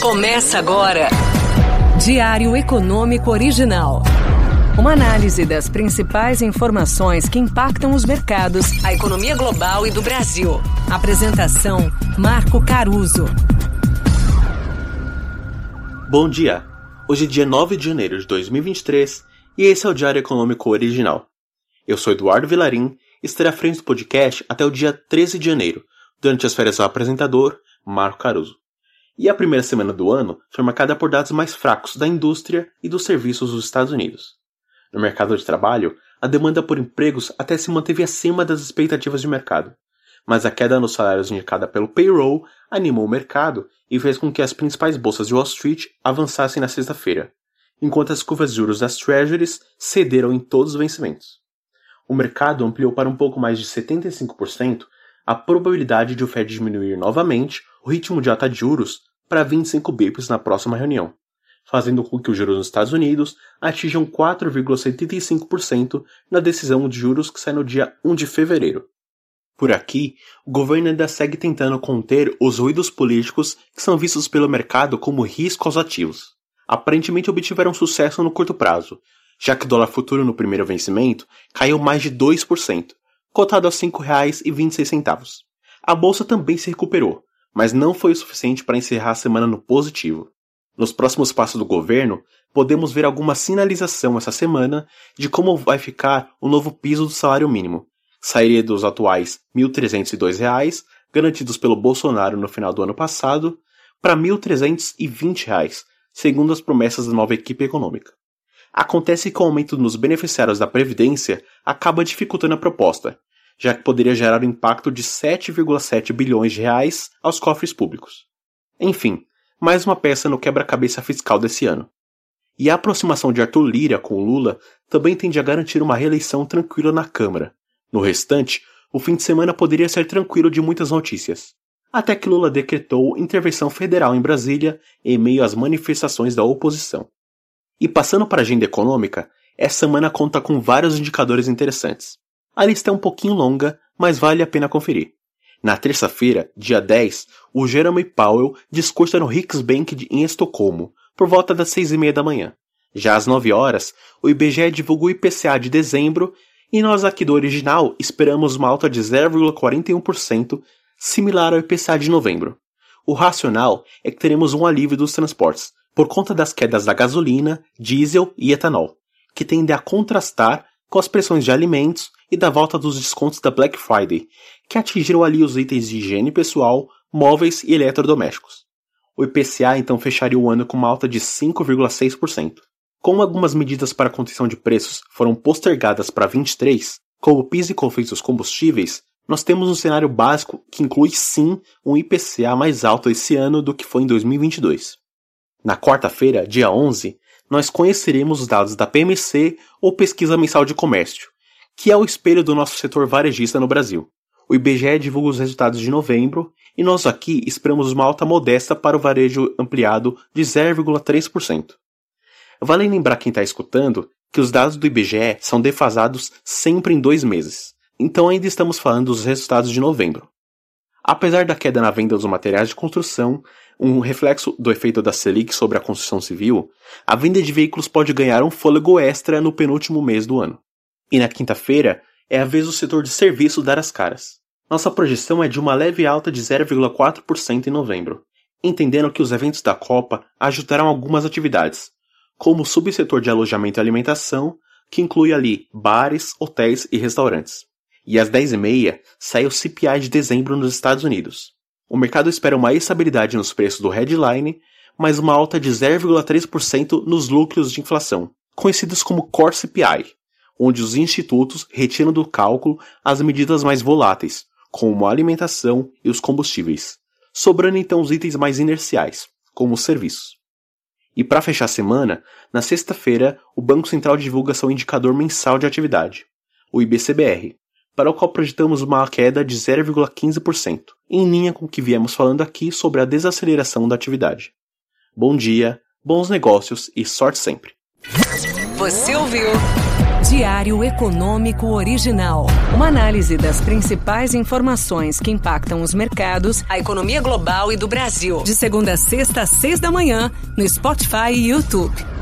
Começa agora. Diário Econômico Original. Uma análise das principais informações que impactam os mercados, a economia global e do Brasil. Apresentação: Marco Caruso. Bom dia. Hoje é dia 9 de janeiro de 2023 e esse é o Diário Econômico Original. Eu sou Eduardo Vilarim e estarei à frente do podcast até o dia 13 de janeiro, durante as férias do apresentador Marco Caruso. E a primeira semana do ano foi marcada por dados mais fracos da indústria e dos serviços dos Estados Unidos. No mercado de trabalho, a demanda por empregos até se manteve acima das expectativas de mercado, mas a queda nos salários indicada pelo payroll animou o mercado e fez com que as principais bolsas de Wall Street avançassem na sexta-feira, enquanto as curvas de juros das Treasuries cederam em todos os vencimentos. O mercado ampliou para um pouco mais de 75% a probabilidade de o Fed diminuir novamente o ritmo de alta de juros para 25 bips na próxima reunião, fazendo com que os juros nos Estados Unidos atinjam 4,75% na decisão de juros que sai no dia 1 de fevereiro. Por aqui, o governo ainda segue tentando conter os ruídos políticos que são vistos pelo mercado como risco aos ativos. Aparentemente obtiveram sucesso no curto prazo, já que o dólar futuro no primeiro vencimento caiu mais de 2%, cotado a R$ 5,26. A bolsa também se recuperou, mas não foi o suficiente para encerrar a semana no positivo. Nos próximos passos do governo, podemos ver alguma sinalização essa semana de como vai ficar o novo piso do salário mínimo. Sairia dos atuais R$ 1.302, garantidos pelo Bolsonaro no final do ano passado, para R$ 1.320, segundo as promessas da nova equipe econômica. Acontece que o aumento nos beneficiários da Previdência acaba dificultando a proposta, já que poderia gerar um impacto de 7,7 bilhões de reais aos cofres públicos. Enfim, mais uma peça no quebra-cabeça fiscal desse ano. E a aproximação de Arthur Lira com Lula também tende a garantir uma reeleição tranquila na Câmara. No restante, o fim de semana poderia ser tranquilo de muitas notícias. Até que Lula decretou intervenção federal em Brasília em meio às manifestações da oposição. E passando para a agenda econômica, essa semana conta com vários indicadores interessantes. A lista é um pouquinho longa, mas vale a pena conferir. Na terça-feira, dia 10, o Jeremy Powell discursa no Riksbank em Estocolmo, por volta das seis e meia da manhã. Já às 9 horas, o IBGE divulga o IPCA de dezembro e nós aqui do original esperamos uma alta de 0,41%, similar ao IPCA de novembro. O racional é que teremos um alívio dos transportes, por conta das quedas da gasolina, diesel e etanol, que tendem a contrastar com as pressões de alimentos e da volta dos descontos da Black Friday, que atingiram ali os itens de higiene pessoal, móveis e eletrodomésticos. O IPCA então fecharia o ano com uma alta de 5,6%. Como algumas medidas para contenção de preços foram postergadas para 23, como o PIS e dos combustíveis, nós temos um cenário básico que inclui sim um IPCA mais alto esse ano do que foi em 2022. Na quarta-feira, dia 11, nós conheceremos os dados da PMC ou Pesquisa Mensal de Comércio, que é o espelho do nosso setor varejista no Brasil. O IBGE divulga os resultados de novembro e nós aqui esperamos uma alta modesta para o varejo ampliado de 0,3%. Vale lembrar quem está escutando que os dados do IBGE são defasados sempre em dois meses, então ainda estamos falando dos resultados de novembro. Apesar da queda na venda dos materiais de construção, um reflexo do efeito da Selic sobre a construção civil, a venda de veículos pode ganhar um fôlego extra no penúltimo mês do ano. E na quinta-feira é a vez do setor de serviços dar as caras. Nossa projeção é de uma leve alta de 0,4% em novembro, entendendo que os eventos da Copa ajudarão algumas atividades, como o subsetor de alojamento e alimentação, que inclui ali bares, hotéis e restaurantes. E às 10h30 sai o CPI de dezembro nos Estados Unidos. O mercado espera uma estabilidade nos preços do headline, mas uma alta de 0,3% nos lucros de inflação, conhecidos como Core CPI, onde os institutos retiram do cálculo as medidas mais voláteis, como a alimentação e os combustíveis, sobrando então os itens mais inerciais, como os serviços. E para fechar a semana, na sexta-feira, o Banco Central divulga seu indicador mensal de atividade, o IBCBR, para o qual projetamos uma queda de 0,15%, em linha com o que viemos falando aqui sobre a desaceleração da atividade. Bom dia, bons negócios e sorte sempre. Você ouviu? Diário Econômico Original. Uma análise das principais informações que impactam os mercados, a economia global e do Brasil. De segunda a sexta, às seis da manhã, no Spotify e YouTube.